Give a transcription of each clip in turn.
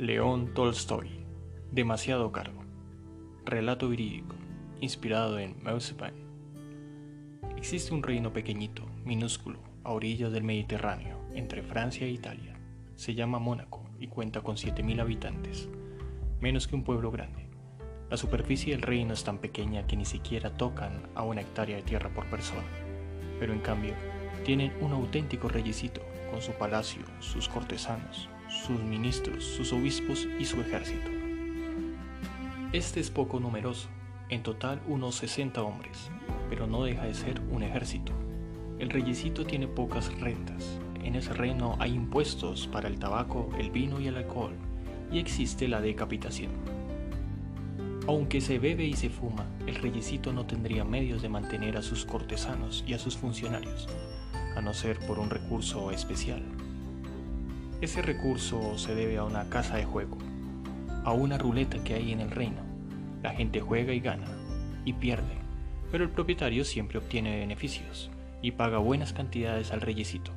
León Tolstoy. Demasiado cargo. Relato verídico, inspirado en Mausepan. Existe un reino pequeñito, minúsculo, a orillas del Mediterráneo, entre Francia e Italia. Se llama Mónaco y cuenta con 7.000 habitantes, menos que un pueblo grande. La superficie del reino es tan pequeña que ni siquiera tocan a una hectárea de tierra por persona, pero en cambio tienen un auténtico reyesito con su palacio, sus cortesanos, sus ministros, sus obispos y su ejército. Este es poco numeroso, en total unos 60 hombres, pero no deja de ser un ejército. El reyesito tiene pocas rentas. En ese reino hay impuestos para el tabaco, el vino y el alcohol, y existe la decapitación. Aunque se bebe y se fuma, el reyesito no tendría medios de mantener a sus cortesanos y a sus funcionarios, a no ser por un recurso especial. Ese recurso se debe a una casa de juego, a una ruleta que hay en el reino. La gente juega y gana, y pierde, pero el propietario siempre obtiene beneficios y paga buenas cantidades al reyesito.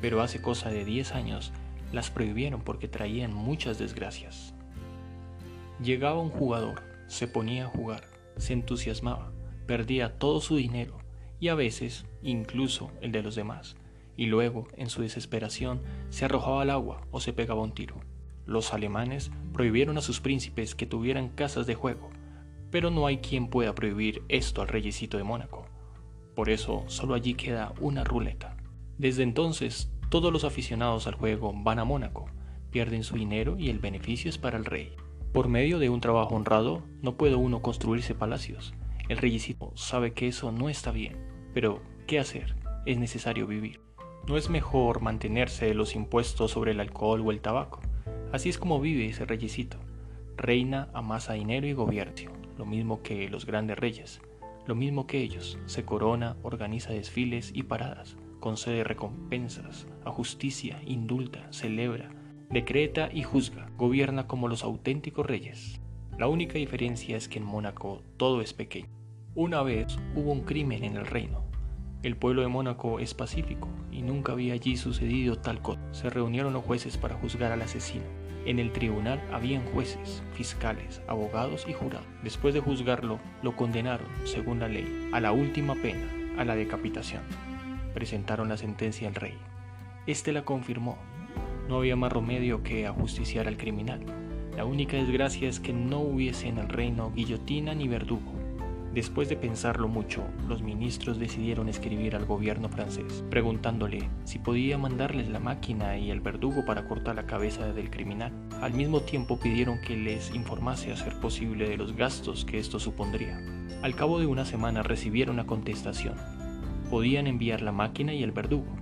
Pero hace cosa de 10 años las prohibieron porque traían muchas desgracias. Llegaba un jugador, se ponía a jugar, se entusiasmaba, perdía todo su dinero y a veces incluso el de los demás, y luego, en su desesperación, se arrojaba al agua o se pegaba un tiro. Los alemanes prohibieron a sus príncipes que tuvieran casas de juego, pero no hay quien pueda prohibir esto al reyesito de Mónaco. Por eso solo allí queda una ruleta. Desde entonces, todos los aficionados al juego van a Mónaco, pierden su dinero y el beneficio es para el rey. Por medio de un trabajo honrado, no puede uno construirse palacios. El reyesito sabe que eso no está bien, pero ¿qué hacer? Es necesario vivir. ¿No es mejor mantenerse de los impuestos sobre el alcohol o el tabaco? Así es como vive ese reyesito. Reina, amasa dinero y gobierno, lo mismo que los grandes reyes. Lo mismo que ellos, se corona, organiza desfiles y paradas, concede recompensas, a justicia, indulta, celebra, decreta y juzga, gobierna como los auténticos reyes. La única diferencia es que en Mónaco todo es pequeño. Una vez hubo un crimen en el reino, el pueblo de Mónaco es pacífico y nunca había allí sucedido tal cosa. Se reunieron los jueces para juzgar al asesino. En el tribunal habían jueces, fiscales, abogados y jurados. Después de juzgarlo, lo condenaron, según la ley, a la última pena, a la decapitación. Presentaron la sentencia al rey. Este la confirmó. No había más remedio que ajusticiar al criminal. La única desgracia es que no hubiese en el reino guillotina ni verdugo Después de pensarlo mucho, los ministros decidieron escribir al gobierno francés, preguntándole si podía mandarles la máquina y el verdugo para cortar la cabeza del criminal. Al mismo tiempo pidieron que les informase a ser posible de los gastos que esto supondría. Al cabo de una semana recibieron la contestación. Podían enviar la máquina y el verdugo.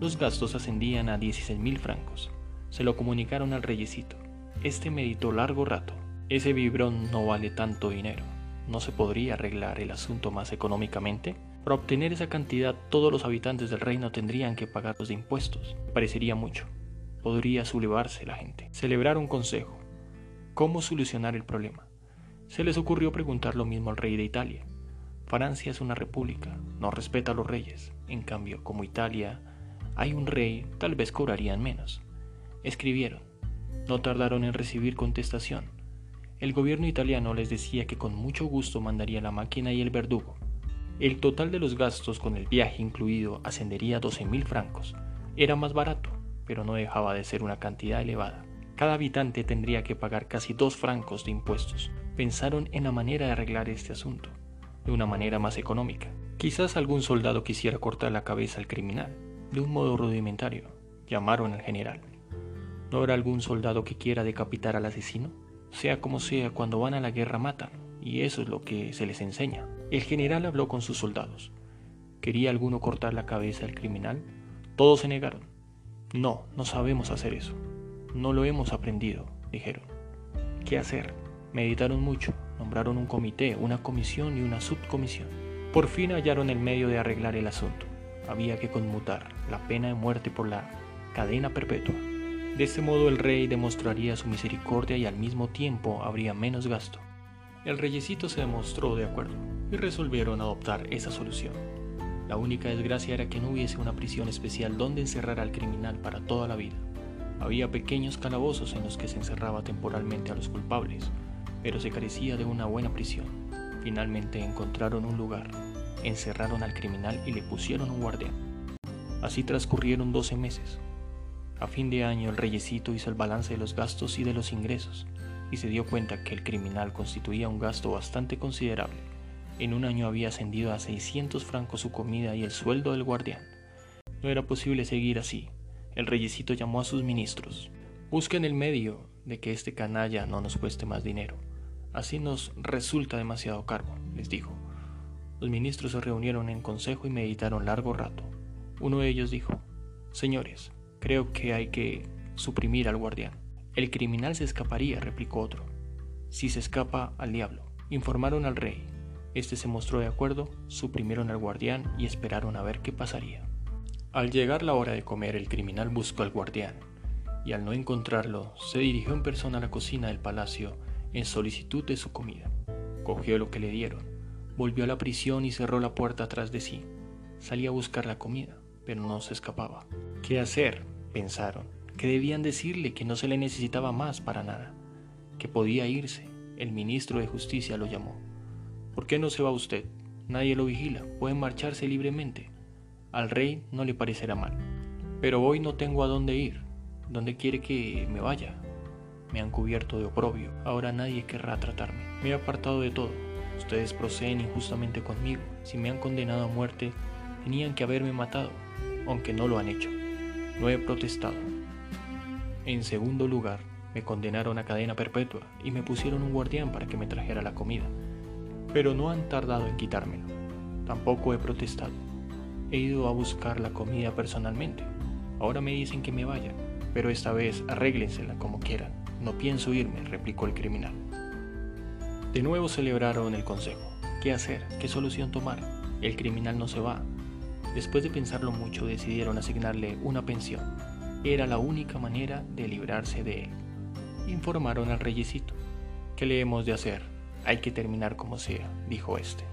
Los gastos ascendían a 16 mil francos. Se lo comunicaron al reyesito. Este meditó largo rato. Ese vibrón no vale tanto dinero. ¿No se podría arreglar el asunto más económicamente? Para obtener esa cantidad todos los habitantes del reino tendrían que pagar los impuestos. Parecería mucho. Podría sublevarse la gente. Celebrar un consejo. ¿Cómo solucionar el problema? Se les ocurrió preguntar lo mismo al rey de Italia. Francia es una república, no respeta a los reyes. En cambio, como Italia hay un rey, tal vez cobrarían menos. Escribieron. No tardaron en recibir contestación. El gobierno italiano les decía que con mucho gusto mandaría la máquina y el verdugo. El total de los gastos con el viaje incluido ascendería a 12 mil francos. Era más barato, pero no dejaba de ser una cantidad elevada. Cada habitante tendría que pagar casi dos francos de impuestos. Pensaron en la manera de arreglar este asunto, de una manera más económica. Quizás algún soldado quisiera cortar la cabeza al criminal, de un modo rudimentario. Llamaron al general. ¿No habrá algún soldado que quiera decapitar al asesino? Sea como sea, cuando van a la guerra matan, y eso es lo que se les enseña. El general habló con sus soldados. ¿Quería alguno cortar la cabeza al criminal? Todos se negaron. No, no sabemos hacer eso. No lo hemos aprendido, dijeron. ¿Qué hacer? Meditaron mucho, nombraron un comité, una comisión y una subcomisión. Por fin hallaron el medio de arreglar el asunto. Había que conmutar la pena de muerte por la cadena perpetua. De este modo el rey demostraría su misericordia y al mismo tiempo habría menos gasto. El reyesito se demostró de acuerdo y resolvieron adoptar esa solución. La única desgracia era que no hubiese una prisión especial donde encerrar al criminal para toda la vida. Había pequeños calabozos en los que se encerraba temporalmente a los culpables, pero se carecía de una buena prisión. Finalmente encontraron un lugar, encerraron al criminal y le pusieron un guardián. Así transcurrieron 12 meses. A fin de año el reyesito hizo el balance de los gastos y de los ingresos y se dio cuenta que el criminal constituía un gasto bastante considerable. En un año había ascendido a 600 francos su comida y el sueldo del guardián. No era posible seguir así. El reyesito llamó a sus ministros. Busquen el medio de que este canalla no nos cueste más dinero. Así nos resulta demasiado cargo, les dijo. Los ministros se reunieron en consejo y meditaron largo rato. Uno de ellos dijo, Señores, creo que hay que suprimir al guardián. El criminal se escaparía, replicó otro. Si se escapa, al diablo. Informaron al rey. Este se mostró de acuerdo, suprimieron al guardián y esperaron a ver qué pasaría. Al llegar la hora de comer, el criminal buscó al guardián, y al no encontrarlo, se dirigió en persona a la cocina del palacio en solicitud de su comida. Cogió lo que le dieron, volvió a la prisión y cerró la puerta atrás de sí. Salía a buscar la comida pero no se escapaba. ¿Qué hacer? pensaron, que debían decirle que no se le necesitaba más para nada, que podía irse. El ministro de Justicia lo llamó. ¿Por qué no se va usted? Nadie lo vigila, puede marcharse libremente. Al rey no le parecerá mal. Pero hoy no tengo a dónde ir. ¿Dónde quiere que me vaya? Me han cubierto de oprobio, ahora nadie querrá tratarme. Me he apartado de todo. Ustedes proceden injustamente conmigo. Si me han condenado a muerte, tenían que haberme matado aunque no lo han hecho. No he protestado. En segundo lugar, me condenaron a cadena perpetua y me pusieron un guardián para que me trajera la comida, pero no han tardado en quitármelo. Tampoco he protestado. He ido a buscar la comida personalmente. Ahora me dicen que me vaya, pero esta vez arréglensela como quieran. No pienso irme, replicó el criminal. De nuevo celebraron el consejo. ¿Qué hacer? ¿Qué solución tomar? El criminal no se va, Después de pensarlo mucho, decidieron asignarle una pensión. Era la única manera de librarse de él. Informaron al reyesito. ¿Qué le hemos de hacer? Hay que terminar como sea, dijo este.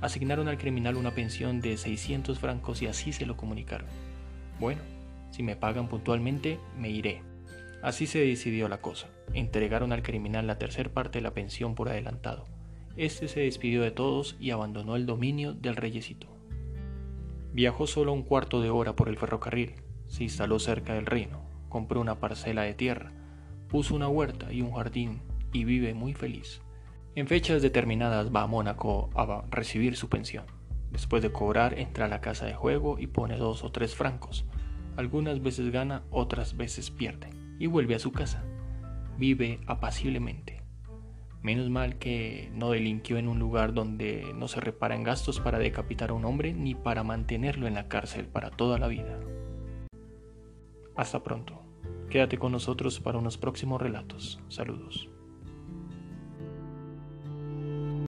Asignaron al criminal una pensión de 600 francos y así se lo comunicaron. Bueno, si me pagan puntualmente, me iré. Así se decidió la cosa. Entregaron al criminal la tercera parte de la pensión por adelantado. Este se despidió de todos y abandonó el dominio del reyesito. Viajó solo un cuarto de hora por el ferrocarril, se instaló cerca del reino, compró una parcela de tierra, puso una huerta y un jardín y vive muy feliz. En fechas determinadas va a Mónaco a recibir su pensión. Después de cobrar entra a la casa de juego y pone dos o tres francos. Algunas veces gana, otras veces pierde. Y vuelve a su casa. Vive apaciblemente. Menos mal que no delinquió en un lugar donde no se reparan gastos para decapitar a un hombre ni para mantenerlo en la cárcel para toda la vida. Hasta pronto. Quédate con nosotros para unos próximos relatos. Saludos.